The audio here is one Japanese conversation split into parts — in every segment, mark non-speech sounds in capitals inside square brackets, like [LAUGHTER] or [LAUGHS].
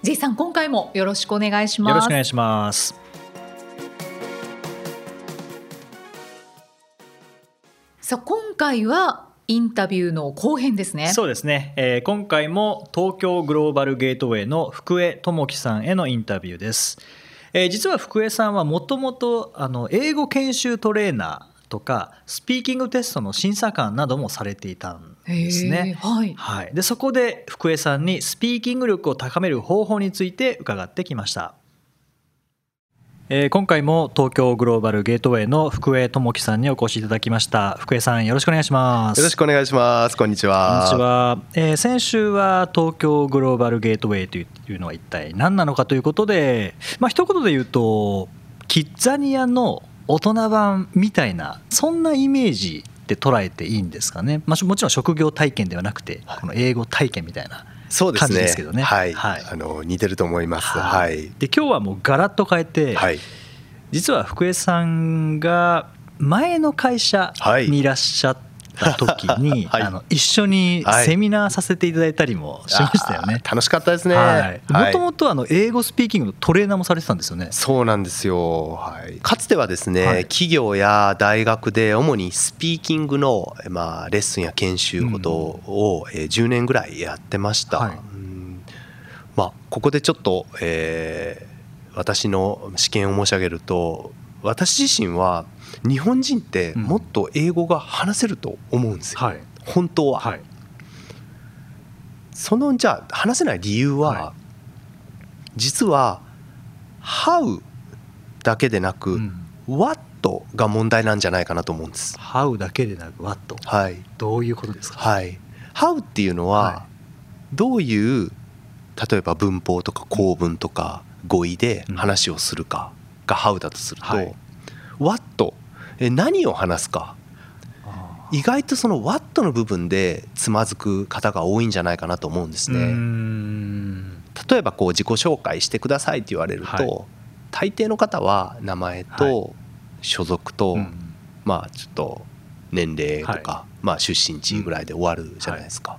J さん今回もよろしくお願いします。よろしくお願いします。さあ今回はインタビューの後編ですね。そうですね、えー今回も東京グローバルゲートウェイの福江智樹さんへのインタビューです、えー実は福江さんはもともとあの英語研修トレーナーとかスピーキングテストの審査官などもされていたんですね。はい。はい、でそこで福江さんにスピーキング力を高める方法について伺ってきました、えー今回も東京グローバルゲートウェイの福江智樹さんにお越しいただきました。福江さんよろしくお願いします。よろしくお願いします。こんにちは。こんにちは、えー先週は東京グローバルゲートウェイというのは一体何なのかということで、まあ一言で言うとキッザニアの大人版みたいなそんなイメージで捉えていいんですかね、まあ、もちろん職業体験ではなくてこの英語体験みたいな感そうですね。じですけどねはい、はいあの似てると思います。はい。で今日はもうガラッと変えて、はい。実は福江さんが前の会社にいらっしゃった時に、[LAUGHS] はい。あの一緒にセミナーさせていただいたりもしましたよね。楽しかったですね。はい、もはい。ともとあの英語スピーキングのトレーナーもされてたんですよね。そうなんですよ、はい、かつてはですね、はい。企業や大学で主にスピーキングの、まあ、レッスンや研修ことを、えー10年ぐらいやってました、はい。うん。まあ、ここでちょっと、えー私の試験を申し上げると私自身は日本人ってうん。もっと英語が話せると思うんですよ、はい。本当は、はい。そのじゃあ話せない理由は、は実は「How」だけでなく、うん。What が問題なんじゃないかなと思うんです。How だけでなく What はい、どういうことですか、はい、How っていうのは、はどういう例えば文法とか構文とか語彙で話をするかが How だとすると、はい What え何を話すか？あ意外とその What の部分でつまずく方が多いんじゃないかなと思うんですね。ん例えばこう自己紹介してくださいって言われると、はい大抵の方は名前はと所属と、うんまあちょっと年齢とか、はまあ出身地ぐらいで終わるじゃないですか。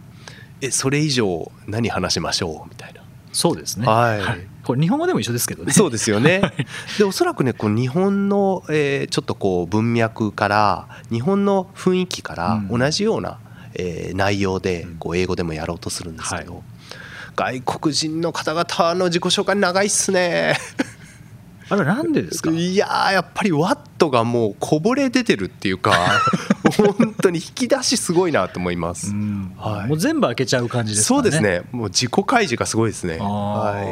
えそれ以上何話しましょうみたいな。そうですね、はいこれ日本語でも一緒ですけどね。そうですよね。でおそらくねこう日本の、えーちょっとこう文脈から日本の雰囲気からうん同じような、えー内容でうんこう英語でもやろうとするんですけど、は外国人の方々の自己紹介長いっすね。あれなんでですか？いやーやっぱりワットがもうこぼれ出てるっていうか [LAUGHS] 本当に引き出しすごいなと思います。うんはいもう全部開けちゃう感じですかね。そうですねもう自己開示がすごいですね。あはーい、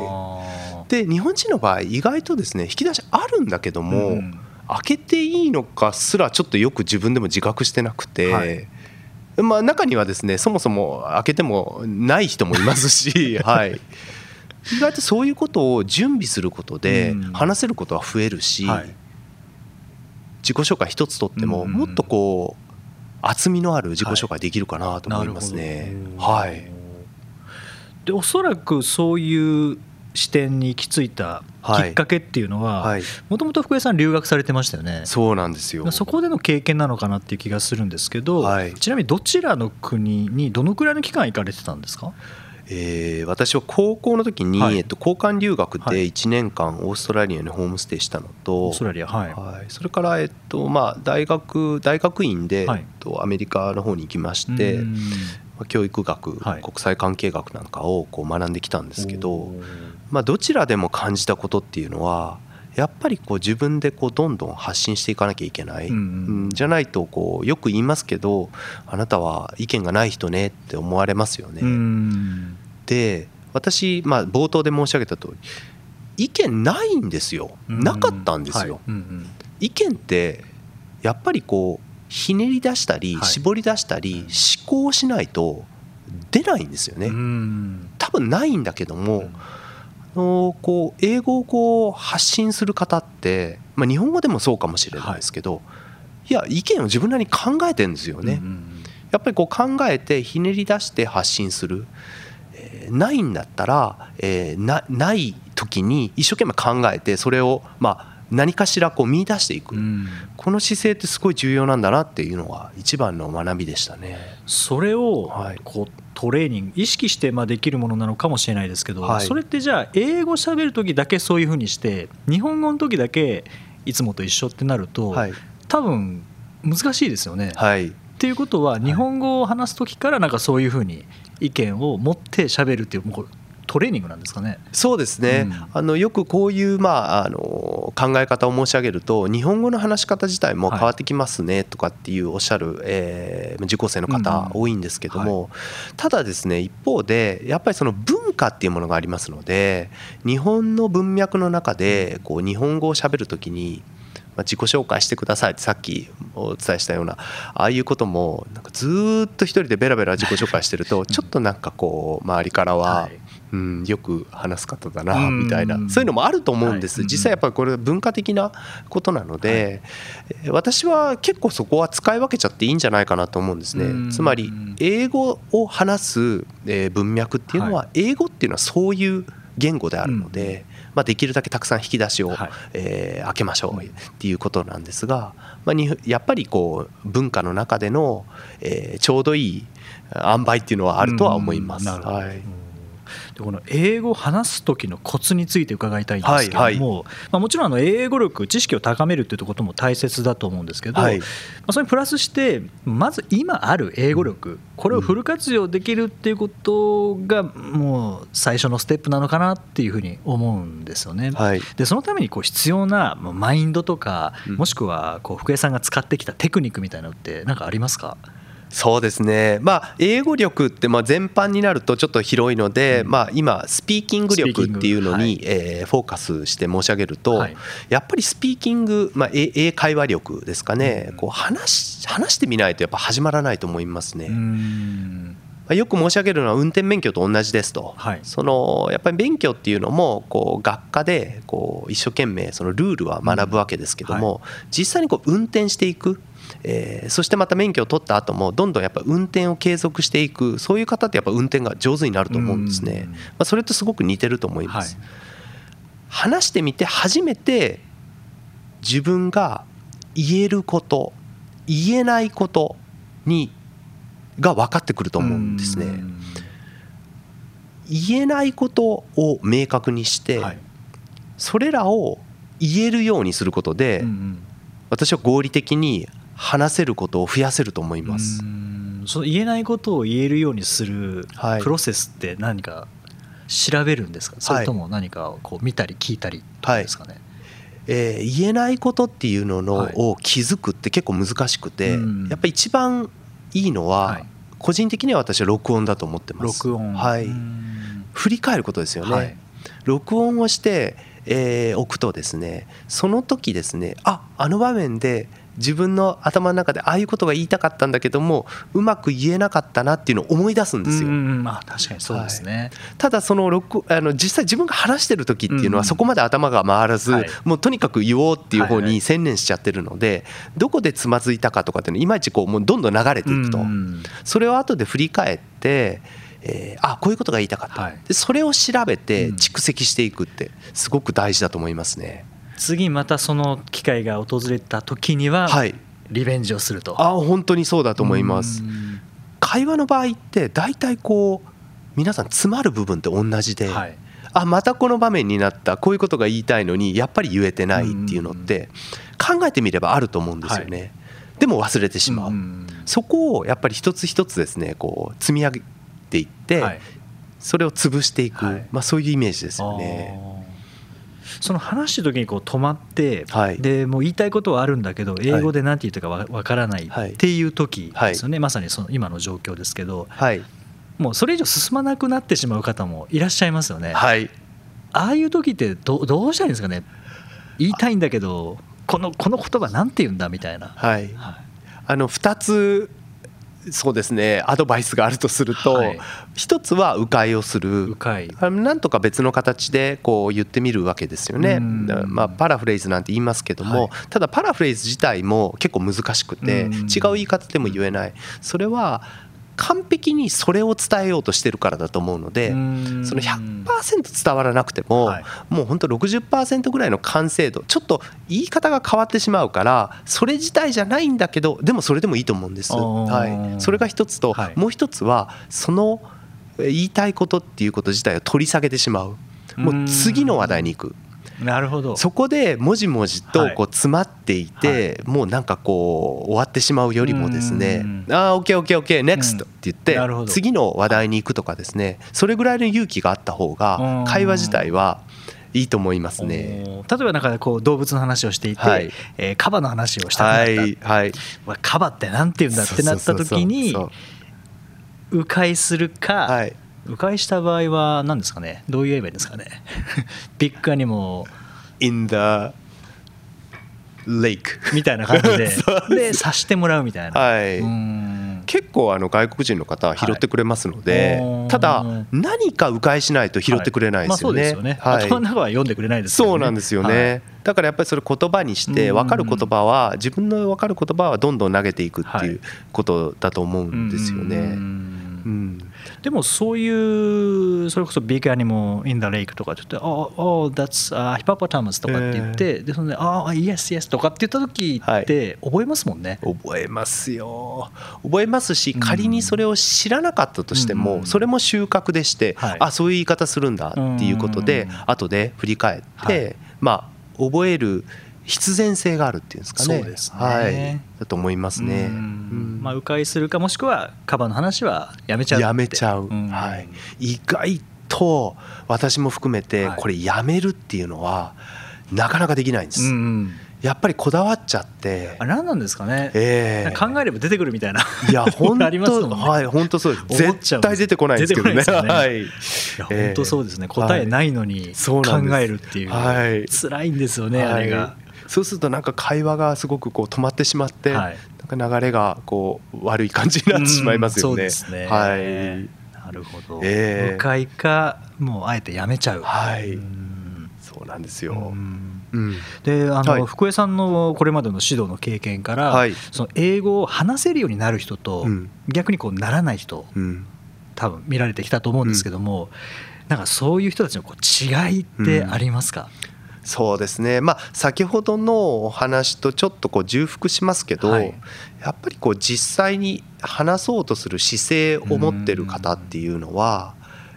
で日本人の場合意外とですね引き出しあるんだけども、うん開けていいのかすらちょっとよく自分でも自覚してなくて。はい。まあ、中にはですねそもそも開けてもない人もいますし、[LAUGHS] はい、意外とそういうことを準備することでうん。話せることは増えるし、はい。自己紹介一つとってもうんもっとこう厚みのある自己紹介できるかなと思いますね。はい、でおそらくそういう視点に行き着いたきっかけっていうのははい、もともと福江さん留学されてましたよね。そうなんですよ。そこでの経験なのかなっていう気がするんですけど、はい。ちなみにどちらの国にどのくらいの期間行かれてたんですか？えー私は高校の時に、はい。えっと、交換留学ではい。1年間オーストラリアにホームステイしたのと、オーストラリアはい、はい、それから、えっとまあ、大学大学院で、はい。えっと、アメリカの方に行きまして、教育学、はい。国際関係学なんかをこう学んできたんですけどまあ、どちらでも感じたことっていうのはやっぱりこう自分でこうどんどん発信していかなきゃいけない、うんじゃないとこうよく言いますけどあなたは意見がない人ねって思われますよね。うん。で私、まあ、冒頭で申し上げた通り意見ないんですよ。なかったんですよ。はい。うんうん。意見ってやっぱりこうひねり出したりはい。絞り出したり思考しないと出ないんですよね。うん。多分ないんだけどものこう英語をこう発信する方って、まあ、日本語でもそうかもしれないですけど、い、や意見を自分なりに考えてるんですよね。うん。やっぱりこう考えてひねり出して発信する、えーないんだったら、えーなない時に一生懸命考えてそれをまあ何かしらこう見出していく、うん。この姿勢ってすごい重要なんだなっていうのが一番の学びでしたね。それをはい。こうトレーニング意識してまあできるものなのかもしれないですけど、はい。それってじゃあ英語喋る時だけそういうふうにして日本語の時だけいつもと一緒ってなると、はい、多分難しいですよね。はい。っていうことは日本語を話す時からなんかそういうふうに意見を持って喋るっていうもうトレーニングなんですかね。そうですね、うん。あのよくこういう、まあ、あの考え方を申し上げると日本語の話し方自体も変わってきますねとかっていうおっしゃる、えー受講生のうん方多いんですけども、ただですね一方でやっぱりその文化っていうものがありますので日本の文脈の中でこう日本語をしゃべるときにまあ自己紹介してくださいってさっきお伝えしたようなああいうこともなんかずーっと一人でベラベラ自己紹介してると [LAUGHS] ちょっとなんかこう周りからは、はいうん、よく話す方だなうん。みたいな。そういうのもあると思うんです、はい。実際やっぱりこれ文化的なことなので、えー私は結構そこは使い分けちゃっていいんじゃないかなと思うんですうんねつまり英語を話すえー文脈っていうのは英語っていうのはそういう言語であるので、まあ、できるだけたくさん引き出しを、はい。えー開けましょうっていうことなんですが、まあ、にやっぱりこう文化の中での、えーちょうどいい塩梅っていうのはあるとは思います。うんなるほど。はいでこの英語を話す時のコツについて伺いたいんですけども、はいはい。まあ、もちろんあの英語力知識を高めるっていうことも大切だと思うんですけど、はい。まあ、それにプラスしてまず今ある英語力これをフル活用できるっていうことがもう最初のステップなのかなっていうふうに思うんですよね。はい。でそのためにこう必要なまあマインドとかうん。もしくはこう福江さんが使ってきたテクニックみたいなのって何かありますか？そうですね、まあ、英語力ってまあ全般になるとちょっと広いので、うん。まあ、今スピーキング力っていうのに、えーフォーカスして申し上げると、はい。やっぱりスピーキング、まあ、英英会話力ですかね、うん。こう話し話してみないとやっぱ始まらないと思いますね。よく申し上げるのは運転免許と同じですと、はい。そのやっぱり免許っていうのもこう学科でこう一生懸命そのルールは学ぶわけですけども、実際にこう運転していく、えーそしてまた免許を取った後もどんどんやっぱ運転を継続していくそういう方ってやっぱ運転が上手になると思うんですね、うん。まあ、それとすごく似てると思います、はい話してみて初めて自分が言えること言えないことにが分かってくると思うんですね。うん。言えないことを明確にして、はい。それらを言えるようにすることで、私は合理的に話せることを増やせると思います。う。ん。その言えないことを言えるようにするはい。プロセスって何か調べるんですか、それとも何かをこう見たり聞いたりですかね、えー言えないことっていうのの、はい。を気づくって結構難しくて、うん。やっぱり一番いいのは、はい。個人的には私は録音だと思ってます。録音。はい。うん。振り返ることですよね。はい。録音をして、えー置くとですねその時ですねああの場面で自分の頭の中でああいうことが言いたかったんだけどもうまく言えなかったなっていうのを思い出すんですよ。うんうんまあ確かにそうですね、ただその録あの実際自分が話してる時っていうのはそこまで頭が回らず、はい。もうとにかく言おうっていう方はいはい。に専念しちゃってるので、どこでつまずいたかとかっていうのいまいちこうもうどんどん流れていくと、うん。それを後で振り返って、えーあこういうことが言いたかった、はい。でそれを調べてうん。蓄積していくってすごく大事だと思いますね。次またその機会が訪れた時にははい。リベンジをすると、あ本当にそうだと思います。う。ん。会話の場合って大体こう皆さん詰まる部分って同じで、はい。あまたこの場面になったこういうことが言いたいのにやっぱり言えてないっていうのって考えてみればあると思うんですよね、でも忘れてしまう、ん。そこをやっぱり一つ一つですねこう積み上げていって、はい。それを潰していく、はい。まあ、そういうイメージですよね。その話してる時にこう止まって、はい。でもう言いたいことはあるんだけど英語で何て言ってるかわわからないはいっていう時ですよね、まさにその今の状況ですけど。はい、もうそれ以上進まなくなってしまう方もいらっしゃいますよね、はい、ああいう時ってどどうしたらいいんですかね？言いたいんだけどこのこの言葉なんて言うんだみたいな、はい、はい。あの2つそうですね。アドバイスがあるとすると、はい。一つは迂回をする。なんとか別の形でこう言ってみるわけですよね。まあ、パラフレーズなんて言いますけども、はい。ただパラフレーズ自体も結構難しくてうん。違う言い方でも言えない。それは完璧にそれを伝えようとしてるからだと思うのでうん。その100%伝わらなくても、はい。もう本当60%ぐらいの完成度ちょっと言い方が変わってしまうからそれ自体じゃないんだけどでもそれでもいいと思うんです。はい、それが一つと、はい。もう一つはそのえ言いたいことっていうこと自体を取り下げてしまう。もう次の話題に行く。なるほど。そこでもじもじとはい。こう詰まっていて、もうなんかこう終わってしまうよりもですねうん「ああ OKOKOK NEXT」って言って次の話題に行くとかですねそれぐらいの勇気があった方が会話自体はいいと思いますね。例えばなんかこう動物の話をしていて、はい。えーカバの話をしたくなった、はいはい。わカバってなんて言うんだってなった時に迂回するか、はい迂回した場合は何ですかね？どう言えばいいんですかね？[LAUGHS] ビッグアニモ in the lake みたいな感じで。[LAUGHS] で察してもらうみたいな、はい。結構あの外国人の方は拾ってくれますので、はい。ただ何か迂回しないと拾ってくれないですよね。まあ、そうですよね、はい。頭の中は読んでくれないですよね。そうなんですよね、だからやっぱりそれ言葉にしてうん。分かる言葉は自分の分かる言葉はどんどん投げていくってはい。いうことだと思ううんんですよね。うん。うんでもそういうそれこそビッグアニモ in the lake とかって言って「oh, oh that's、uh, hippopotamus」とかって言って、でそれで「ああ yes yes」とかって言った時って覚えますもんね。覚えますよ。覚えますしうん仮にそれを知らなかったとしてうん。もそれも収穫でしてはい。あそういう言い方するんだっていうことでうん。後で振り返っはい。てまあ覚える必然性があるっていうんですかね。そうですね。はい、だと思いますね。まあ、迂回するかもしくはカバの話はやめちゃうやめちゃう、ん。はい、意外と私も含めてはい。これやめるっていうのはなかなかできないんです、うんうん。やっぱりこだわっちゃって。あれ何なんですかね、ええ。考えれば出てくるみたいな。いや [LAUGHS] 本ありますもんね。当はい本当そうです。絶対出てこないんですけどね。出てこないはい。いや本当そうですね、答えないのに考えるっていう、はい。辛いんですよね、あれはが。いそうするとなんか会話がすごごくこう止まってしまって、はい。なんか流れがこう悪い感じになってしまいますよね。ね。はい。なるほど、ええ。迂回かもうあえてやめちゃう、はい。うん。そうなんですよ。うん。うん。であの、はい。福江さんのこれまでの指導の経験から、はい。その英語を話せるようになる人と、うん。逆にこうならない人うん。多分見られてきたと思うんですけども、なんかそういう人たちのこう違いってありますか、そうですね、まあ、先ほどのお話とちょっとこう重複しますけど、はい。やっぱりこう実際に話そうとする姿勢を持ってる方っていうのは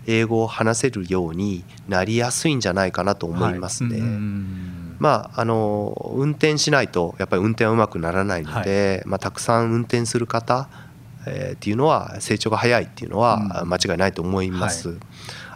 英語を話せるようになりやすいんじゃないかなと思いますね。はい。うんまあ、あの運転しないとやっぱり運転はうまくならないので、まあ、たくさん運転する方、えーっていうのは成長が早いっていうのはうん。間違いないと思います。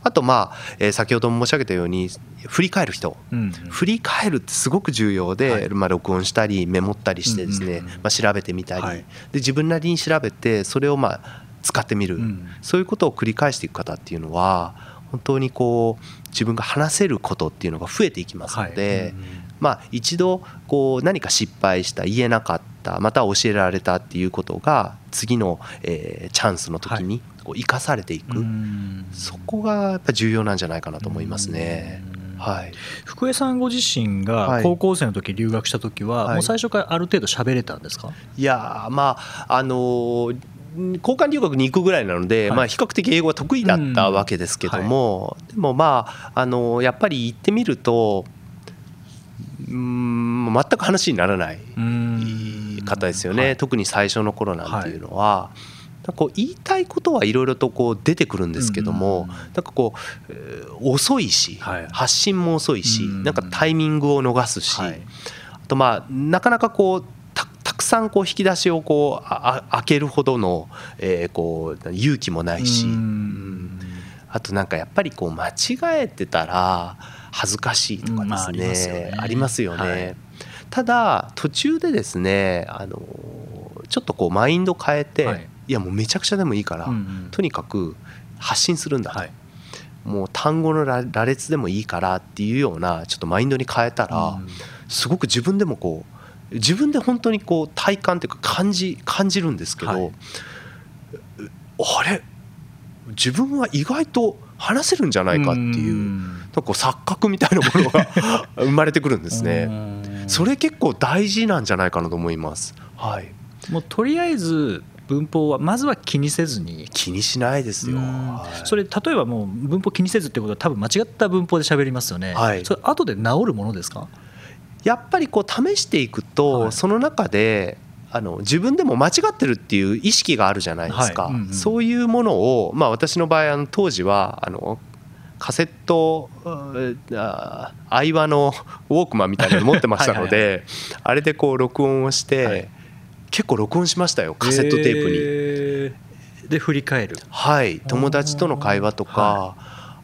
あとまあ、えー先ほども申し上げたように振り返る人。うん。振り返るってすごく重要で、はい。まあ、録音したりメモったりしてですね、うんうんうん。まあ、調べてみたり、はい。で自分なりに調べてそれをまあ使ってみる、うん。そういうことを繰り返していく方っていうのは本当にこう自分が話せることっていうのが増えていきますので、はい。うんまあ、一度こう何か失敗した言えなかったまた教えられたっていうことが次の、えーチャンスの時にこう生かされていく、うん。そこがやっぱ重要なんじゃないかなと思いますね。うん。はい、福江さんご自身がはい。高校生の時留学した時は、はい。もう最初からある程度喋れたんですか、いやーまああのー交換留学に行くぐらいなので、はい。まあ、比較的英語が得意だったわけですけども、でもまあ、あのーやっぱり行ってみるとうーん全く話にならない方ですよね、はい。特に最初の頃なんていうのは。なんかこう言いたいことはいろいろとこう出てくるんですけども、うんなんかこう、えー遅いし、はい。発信も遅いし、うんなんかタイミングを逃すし、はい。あとまあなかなかこうたたくさんこう引き出しをこうああ開けるほどの、えーこう勇気もないし、あとなんかやっぱりこう間違えてたら恥ずかしいとかですうんまあありますよね。ねありますよね。はい。ただ途中でですねあのちょっとこうマインド変えて、はいい、やもうめちゃくちゃでもいいから、うんうん。とにかく発信するんだと、はい。もう単語の羅羅列でもいいからっていうようなちょっとマインドに変えたら、うんすごく自分でもこう自分で本当にこう体感というか感じ感じるんですけど、はい。あれ？自分は意外と話せるんじゃないかっていうなんかこう錯覚みたいなものが [LAUGHS] 生まれてくるんですね。それ結構大事なんじゃないかなと思います。はい。もうとりあえず文法はまずは気にせずに。気にしないですよ。それ例えばもう文法気にせずってことは多分間違った文法で喋りますよね、はい。それ後で治るものですか？やっぱりこう試していくと、はい。その中であの自分でも間違ってるっていう意識があるじゃないですか、はい。うんうん。そういうものを、まあ、私の場合あの当時はあのカセットうんあアイワのウォークマンみたいなの持ってましたのであれでこう録音をして、はい結構録音しましたよカセットテープに。えー。で振り返る。はい友達との会話とか、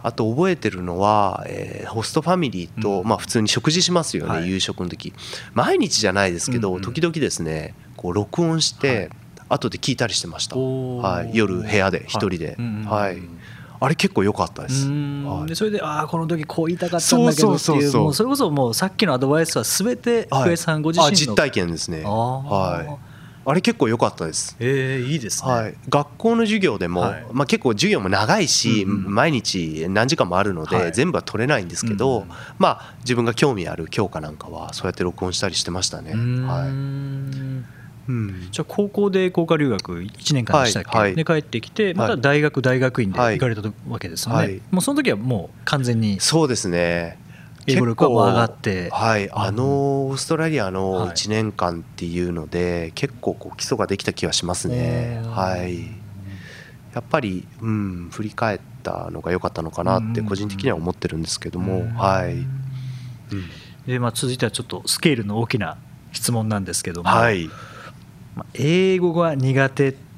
あと覚えてるのは、えーホストファミリーと、うん。まあ、普通に食事しますよね、はい。夕食の時。毎日じゃないですけど、うんうん。時々ですねこう録音して、後で聞いたりしてました、はい、夜部屋で一人で、うんうんはい、あれ結構良かったです、うん。はい。でそれでああこの時こう言いたかったんだけどってそうそうそうそういう。もうそれこそもうさっきのアドバイスは全てはい。福江さんご自身の、あ実体験ですね。はいあれ結構良かったです。えーいいですね、はい、学校の授業でも、はい。まあ、結構授業も長いし、うんうん毎日何時間もあるので、はい。全部は取れないんですけど、うんうんまあ、自分が興味ある教科なんかはそうやって録音したりしてましたね。はい。うん。じゃあ高校で工科留学1年間でしたっけ、はいはい。で帰ってきてまた大学大学院ではい。行かれたわけですよね、はい。もうその時はもう完全にそうですね上がってはい、あのオーストラリアのはい。1年間っていうので、結構こう基礎ができた気がしますね。うんはい、やっぱり、うん、振り返ったのが良かったのかなって個人的には思ってるんですけども、うん。はい、うん。で、まあ、続いてはちょっとスケールの大きな質問なんですけども、はい、まあ英語が苦手って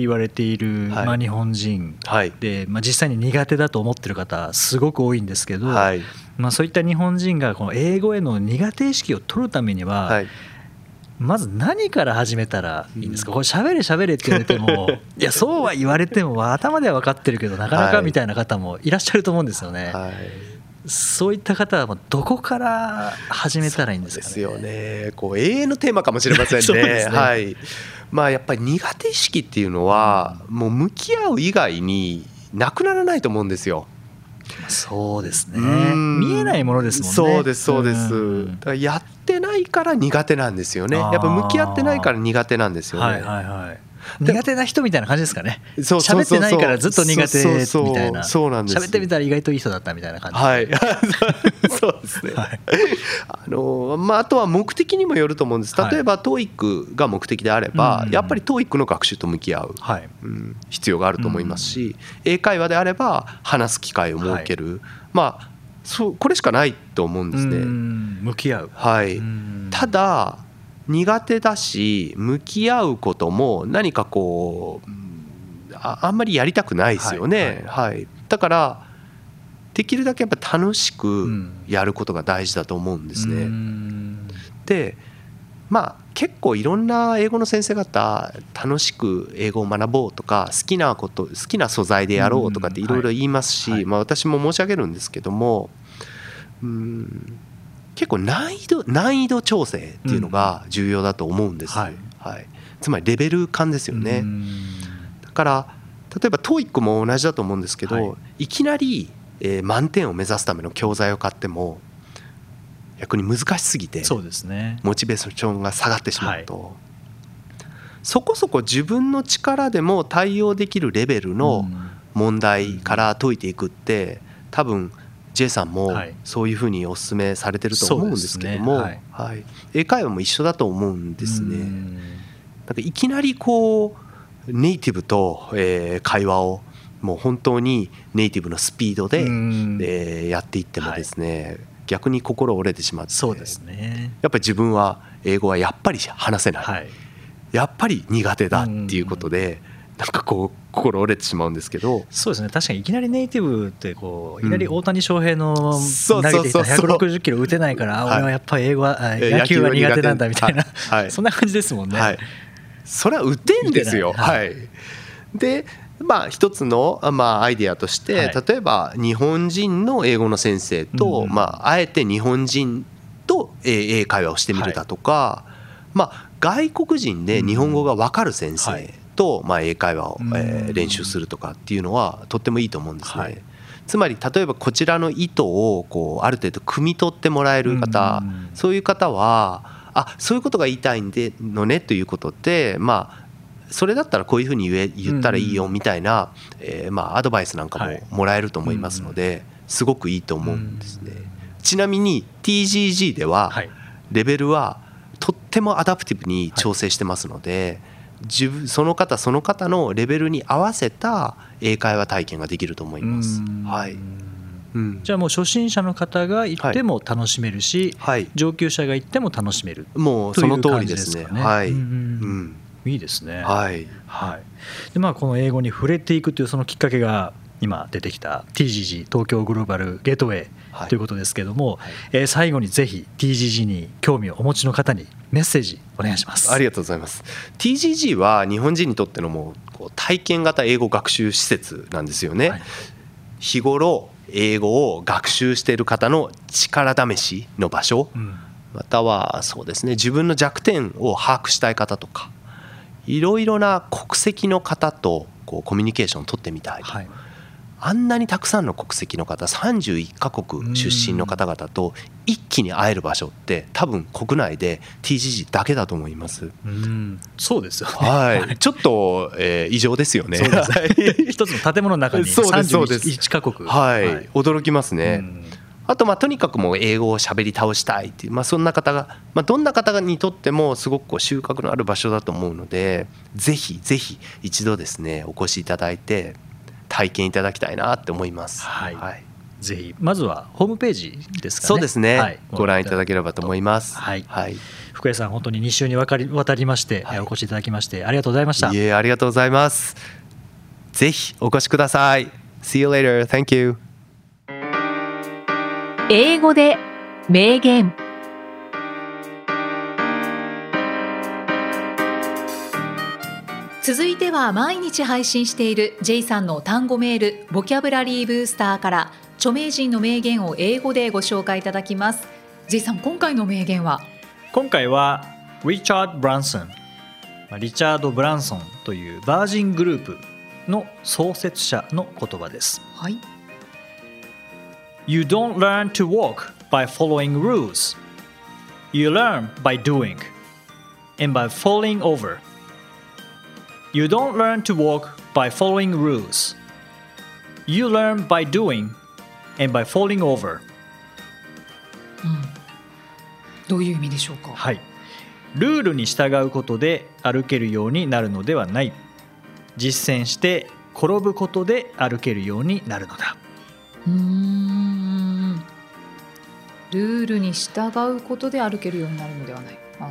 言われている、はい。まあ、日本人はい、で、まあ、実際に苦手だと思ってる方すごく多いんですけど、はい、まあ、そういった日本人がこの英語への苦手意識を取るためには、はい、まず何から始めたらいいんですか、これ喋れ喋れって言われても [LAUGHS] いやそうは言われても頭では分かってるけどなかなかはい。みたいな方もいらっしゃると思うんですよね、はい。そういった方はどこから始めたらいいんですかね？ですよね。こう永遠のテーマかもしれませんね。[LAUGHS] ね。はい。まあやっぱり苦手意識っていうのはもう向き合う以外になくならないと思うんですよ。そうですねうん見えないものですもんねそうですそうです。んだからやってないから苦手なんですよね。やっぱ向き合ってないから苦手なんですよね。はいはいはい苦手な人みたいな感じですかね。喋ってないからずっと苦手みたいな。そうなんです喋ってみたら意外といい人だったみたいな感じはい、[LAUGHS] そうですね。はい。あのまあ、あとは目的にもよると思うんです。例えば TOEIC が目的であれば、うん。やっぱり TOEIC の学習と向き合う、はい。うん、必要があると思いますし、英会話であれば話す機会を設ける、まあそうこれしかないと思うんですうね。ん向き合う。はい、うん。ただ苦手だし向き合うことも何かこううんああんまりやりたくないですよね。はいだからできるだけやっぱ楽しくん。やることが大事だと思うんですね。うん。でまあ結構いろんな英語の先生方楽しく英語を学ぼうとか好きなこと好きな素材でやろうとかっていろいろ言いますし、はいはい。まあ、私も申し上げるんですけどもうん結構難易度難易度調整っていうのが重要だと思うんです、うんはい。はい、つまりレベル感ですよね。うん。だから例えば TOEIC も同じだと思うんですけど、はい。い、きなり、えー満点を目指すための教材を買っても逆に難しすぎてそうですね。モチベーションが下がってしまうと、そこそこ自分の力でも対応できるレベルのうん。問題から解いていくって多分 J さんもはい。そういうふうにお勧めされてると思うんですけども、そうですねはい。英会話も一緒だと思うんですね。うん。なんかいきなりこうネイティブと、えー会話をもう本当にネイティブのスピードで、うん。えーやっていってもですね、逆に心折れてしまってそうですね。やっぱり自分は英語はやっぱり話せない、はい。やっぱり苦手だっていうことで、なんかこう心折れてしまうんですけど。そうですね。確かにいきなりネイティブってこううん。いきなり大谷翔平の投げていたそうそう160キロ打てないから俺はやっぱり英語はあえ野球は苦手なんだみたいな。はいはい。そんな感じですもんね。はい、それは打てんですよ。はい、でまあ一つの、まあ、アイデアとして、はい。例えば日本人の英語の先生と、うんまあ、あえて日本人とえー英会話をしてみるだとか、まあ、外国人で日本語が分かる先生。はいとと、まあ、英会話を、うん。えー練習するとかっていうのはとってもいいと思うんですね。はい。つまり例えばこちらの意図をこうある程度汲み取ってもらえる方、うん。そういう方はあそういうことが言いたいんでのねということでまあそれだったらこういうふうに言え言ったらいいよみたいな、えーまあアドバイスなんかはい。ももらえると思いますので、すごくいいと思うんですね。ちなみに TGG でははい。レベルはとってもアダプティブに調整してますので、自分その方その方のレベルに合わせた英会話体験ができると思います。う。ん。はい、うん。じゃあもう初心者の方が行っても楽しめるし、はい、上級者が行っても楽しめる。もうその通りですね。すかね。はい、うん。うん、いいですね。はい、はい。でまあ、この英語に触れていくというそのきっかけが今出てきた TGG 東京グローバルゲートウェイはい。ということですけども、はい。えー最後にぜひ TGG に興味をお持ちの方にメッセージお願いします。ありがとうございます。TGG は日本人にとってのもうこう体験型英語学習施設なんですよね。はい。日頃英語を学習している方の力試しの場所、うん。またはそうですね自分の弱点を把握したい方とかいろいろな国籍の方とこうコミュニケーションを取ってみたい、はいあんなにたくさんの国籍の方31カ国出身の方々と一気に会える場所って多分国内で TGG だけだと思います。うんそうですよね。はい、[LAUGHS] ちょっと、えー異常ですよね。一つの建物の中に [LAUGHS] そうですそうです31カ国、はい、驚きますね。うんあとまあとにかくもう英語を喋り倒したいっていう、まあ、そんな方が、まあ、どんな方にとってもすごくこう収穫のある場所だと思うのでぜひぜひ一度ですねお越しいただいて体験いただきたいなって思います。はいぜひまずはホームページですかね。そうですね、はいご覧いただければと思います。はいはい、福江さん本当に2週にわかりわたりまして、はいお越しいただきましてありがとうございましたい。えありがとうございます。ぜひお越しください。See you later. Thank you. 英語で名言続いては毎日配信している J さんの単語メールボキャブラリーブースターから著名人の名言を英語でご紹介いただきます J さん今回の名言は？今回はリチャード・ブランソンまあリチャード・ブランソンというバージングループの創設者の言葉です。はい You don't learn to walk by following rules. You learn by doing and by falling over. You don't learn to walk by following rules. You learn by doing and by falling over. どういう意味でしょうか？はい。ルールに従うことで歩けるようになるのではない。実践して転ぶことで歩けるようになるのだ。うーんルールに従うことで歩けるようになるのではないあ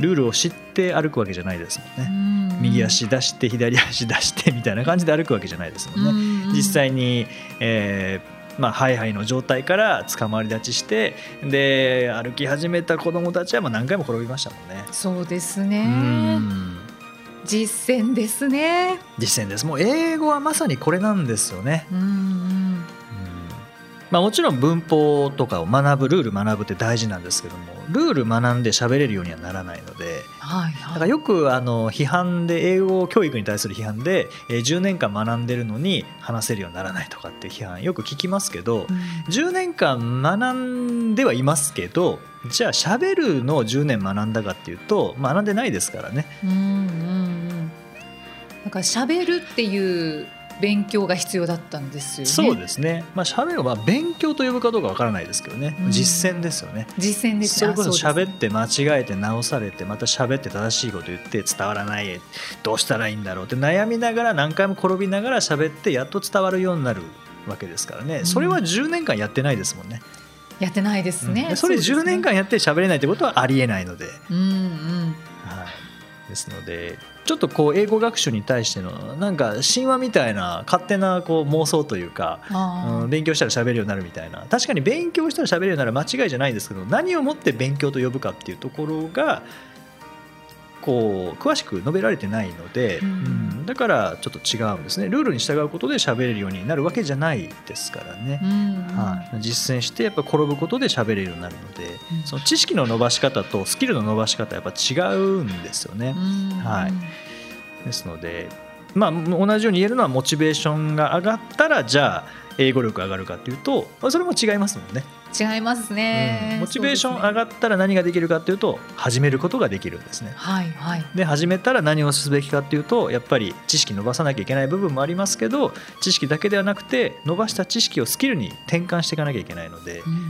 ルールを知って歩くわけじゃないですもんーうね。ん右足出して左足出してみたいな感じで歩くわけじゃないですもんね。うん実際に、えーまあ、ハイハイの状態から捕まり立ちしてで歩き始めた子供たちはまあ何回も転びましたもんね。そうですうねん実践ですね実践ですもう英語はまさにこれなんですよね。うんうんまあ、もちろん文法とかを学ぶルール学ぶって大事なんですけどもルール学んで喋れるようにはならないのではいだかはいらよくあの批判で英語教育に対する批判でえー10年間学んでるのに話せるようにならないとかっていう批判よく聞きますけどうん。10年間学んではいますけどじゃあ喋るのを10年学んだかっていうと学んでないですからね。うんうんうん。だから喋るっていう勉強が必要だったんですよね。そうですね。まあ喋るは勉強と呼ぶかどうかわからないですけどね。うん。実践ですよね。実践です。それこそ喋って間違えて直されてまた喋って正しいこと言って伝わらない。どうしたらいいんだろうって悩みながら何回も転びながら喋ってやっと伝わるようになるわけですからね。それは10年間やってないですもんね、やってないですね、うん。それ10うですね。年間やって喋れないってことはありえないので、うんうん。はい、ですのでちょっとこう英語学習に対してのなんか神話みたいな勝手なこう妄想というかあうん、勉強したら喋るようになるみたいな。確かに勉強したら喋るようになる間違いじゃないですけど何をもって勉強と呼ぶかっていうところがこう詳しく述べられてないので、うん。うんだからちょっと違うんですね。ルールに従うことで喋れるようになるわけじゃないですからね。うん。うんはい、実践してやっぱ転ぶことで喋れるようになるので、うん。その知識の伸ばし方とスキルの伸ばし方はやっぱ違うんですよね。うん。はい。ですので、まあ、同じように言えるのはモチベーションが上がったらじゃあ英語力上がるかっていうとそれも違いますもんね。違いますね、うん。モチベーション上がったら何ができるかっていうと始めることができるんですね。はいはい。で始めたら何をすべきかっていうとやっぱり知識伸ばさなきゃいけない部分もありますけど知識だけではなくて伸ばした知識をスキルに転換していかなきゃいけないので、うんうん。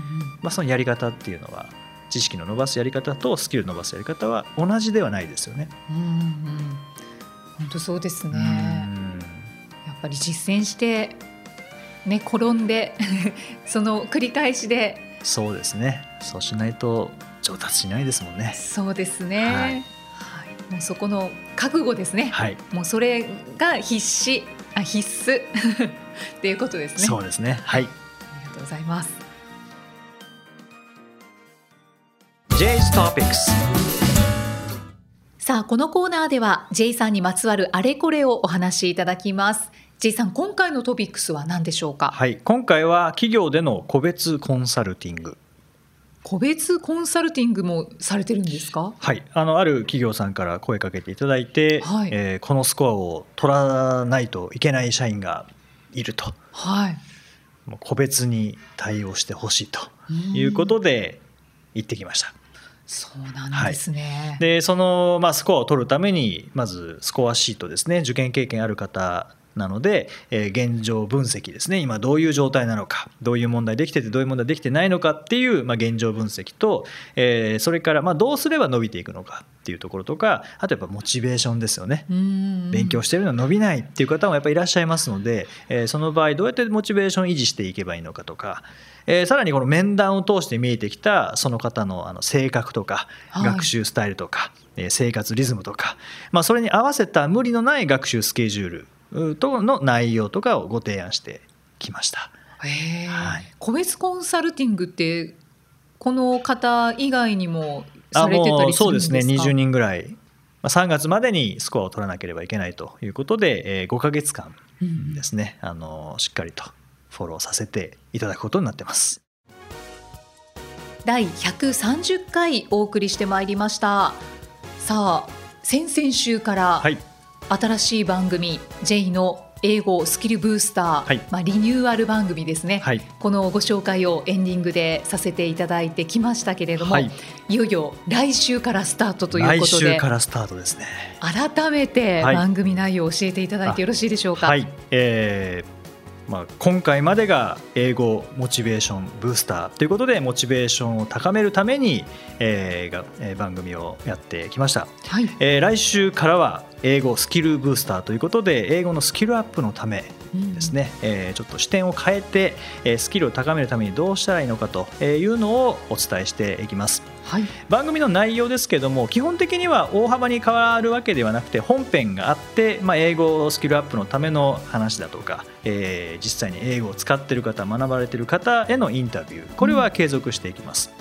まあ、そのやり方っていうのは知識の伸ばすやり方とスキル伸ばすやり方は同じではないですよね。うんうん。本当そうですね。うん。やっぱり実践してね転んで [LAUGHS] その繰り返しで。そうですね。そうしないと上達しないですもんね。そうですね。はい。はい。もうそこの覚悟ですね。はい、もうそれが必死。あ必須。[LAUGHS] っていうことですね。そうですね。はい。ありがとうございます。J's Topics。さあこのコーナーでは J さんにまつわるあれこれをお話しいただきます J さん今回のトピックスは何でしょうか？はい、今回は企業での個別コンサルティング。個別コンサルティングもされてるんですか？はい、あのある企業さんから声かけていただいて、はい。えーこのスコアを取らないといけない社員がいると。はい。もう個別に対応してほしいということで行ってきました。そうなんですね、でその、まあ、スコアを取るためにまずスコアシートですね。受験経験ある方なので、えー現状分析ですね。今どういう状態なのかどういう問題できててどういう問題できてないのかっていう、まあ、現状分析と、えーそれから、まあ、どうすれば伸びていくのかっていうところとかあとやっぱモチベーションですよね。うん勉強してるのは伸びないっていう方もやっぱりいらっしゃいますので、えーその場合どうやってモチベーションを維持していけばいいのかとか、えーさらにこの面談を通して見えてきたその方のあの性格とかはい。学習スタイルとか、えー生活リズムとか、まあ、それに合わせた無理のない学習スケジュールうとの内容とかをご提案してきました。はい。個別コンサルティングってこの方以外にもされてたりするんですか？そうですね。20人ぐらい。まあ3月までにスコアを取らなければいけないということで、えー5ヶ月間うんですね、あのしっかりとフォローさせていただくことになってます。第130回お送りしてまいりました。さあ先々週からはい、新しい番組 J の英語スキルブースター、はい。まあ、リニューアル番組ですね、はい、このご紹介をエンディングでさせていただいてきましたけれども、はい。い、よいよ来週からスタートという来ことで週からスタートですね。改めてはい。番組内容を教えていただいてよろしいでしょうか？はい、えーまあ、今回までが英語モチベーションブースターということでモチベーションを高めるために、えーがえー番組をやってきました、はい。えー来週からは英語スキルブースターということで英語のスキルアップのためですね、えーちょっと視点を変えて、えースキルを高めるためにどうしたらいいのかというのをお伝えしていきますはい。番組の内容ですけども基本的には大幅に変わるわけではなくて本編があって、まあ、英語スキルアップのための話だとか、えー実際に英語を使っている方学ばれている方へのインタビュー。これは継続していきます、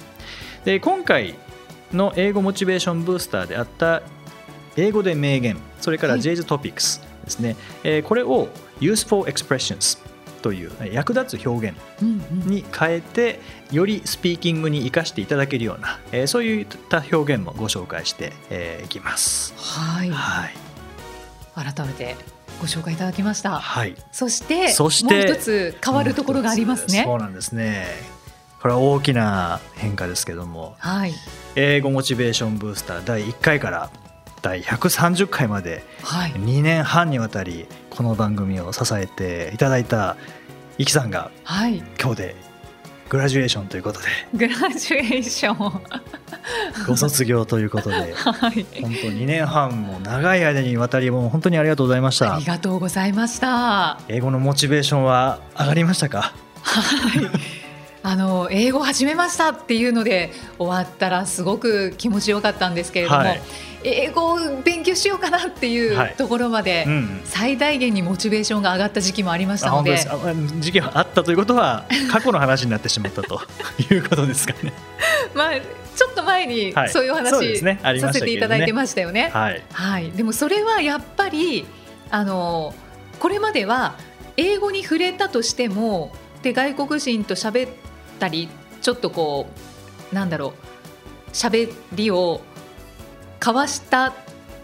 で今回の英語モチベーションブースターであった英語で名言それからはい。J's Topics ですね、えーこれを Useful Expressions というえー役立つ表現に変えてよりスピーキングに生かしていただけるような、えーそういった表現もご紹介してえーいきます。はいはい、改めてご紹介いただきました。はい、そしてそしてもう一つ変わるところがありますねそ。うなんですね。これは大きな変化ですけども、はい英語モチベーションブースター第1回から第130回まではい。2年半にわたりこの番組を支えていただいたイキさんがはい。今日でグラジュエーションということで。グラジュエーション。ご卒業ということで。[LAUGHS] はい。本当2年半も長い間にわたりもう本当にありがとうございました。ありがとうございました。英語のモチベーションは上がりましたか？はい。あの英語始めましたっていうので終わったらすごく気持ちよかったんですけれども、はい。英語を勉強しようかなっていはい。うところまでうん最大限にモチベーションが上がった時期もありましたので。あ本当です。あ時期があったということは [LAUGHS] 過去の話になってしまったということですかね。[LAUGHS] まあちょっと前にはい。そういうお話、そうですね。させていただいてましたよね。はい。はい、でもそれはやっぱりあのこれまでは英語に触れたとしてもで外国人と喋ったりちょっとこうなんだろう喋りを交わした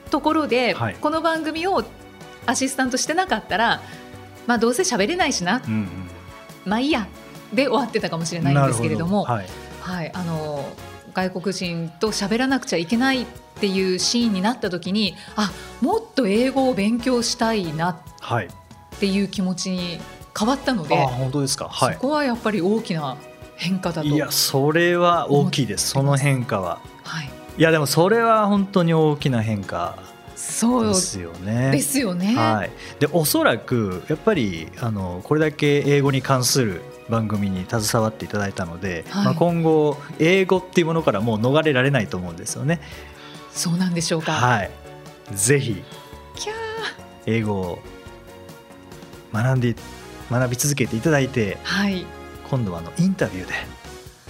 ところで、はい。この番組をアシスタントしてなかったらまあどうせ喋れないしな。うんうん。まあいいや。で終わってたかもしれないんですけれども。はい。はい、あの外国人と喋らなくちゃいけないっていうシーンになった時にあもっと英語を勉強したいなはい、っていう気持ちに変わったので、あ本当ですか。はい。そこはやっぱり大きな変化だと。いやそれは大きいですその変化ははい、いやでもそれは本当に大きな変化そうでですよね。すよね。はい、でおそらくやっぱりあのこれだけ英語に関する番組に携わっていただいたので、はいまあ、今後英語っていうものからもう逃れられないと思うんですよね。そうなんでしょうか。はい、ぜひ英語を学んで学び続けていただいてはい、今度はあのインタビューで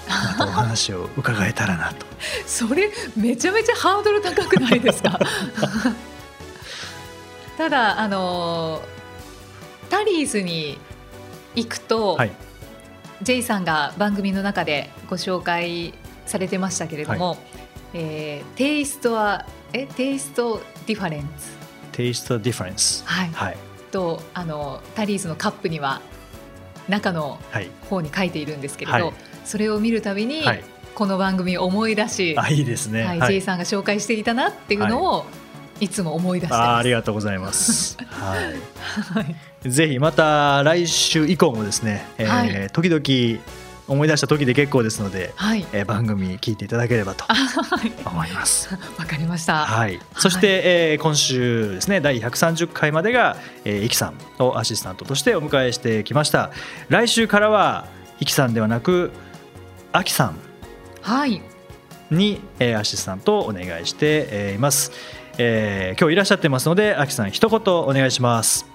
またお話を伺えたらなと。[LAUGHS] それめちゃめちゃハードル高くないですか？[LAUGHS] ただあのタリーズに行くと、はい、ジェイさんが番組の中でご紹介されてましたけれども、えーテイストはえ taste the difference、 taste the difference。はい。はい、とあのタリーズのカップには中のはい、方に書いているんですけれど、はいそれを見るたびに、はい、この番組を思い出し、あいいですね。はいはいジェイさんが紹介していたなっていうのを、い、つも思い出して。あーありがとうございます。はい。[LAUGHS] はいぜひまた来週以降もですね、えーはい時々思い出した時で結構ですので、はい、えー番組聞いていただければとあはい、思います。[LAUGHS] わかりました。はい、そして、えー今週ですね第130回までが、えー、イキさんをアシスタントとしてお迎えしてきました。来週からはイキさんではなくアキさんはい、に、えーアシスタントをお願いして、えーいます、えー今日いらっしゃってますのでアキさん一言お願いします。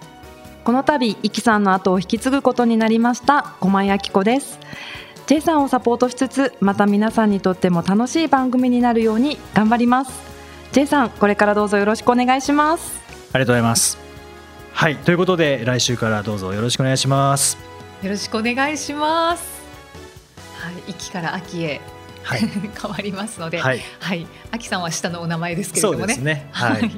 この度、イキさんの後を引き継ぐことになりました駒井明子です。J さんをサポートしつつ、また皆さんにとっても楽しい番組になるように頑張ります。J さん、これからどうぞよろしくお願いします。ありがとうございますはいということで来週からどうぞよろしくお願いしますよろしくお願いします。はい、秋から秋へはい [LAUGHS] 変わりますので、はいはい、秋さんは下のお名前ですけれどもね。そうですねはい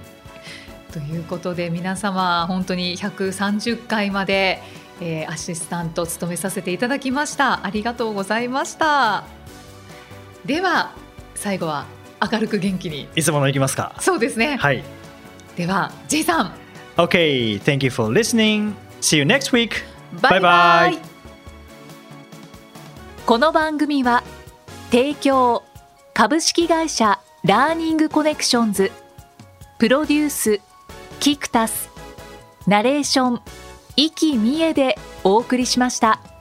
ということで皆様本当に130回まで、えーアシスタントを務めさせていただきました。ありがとうございました。では最後は明るく元気に。いつものいきますか？そうですね、はい。では J さん。OK thank you for listening. See you next week. バイバイバイバイこの番組は提供株式会社ラーニングコネクションズ。プロデュースキクタスナレーション生きみえでお送りしました。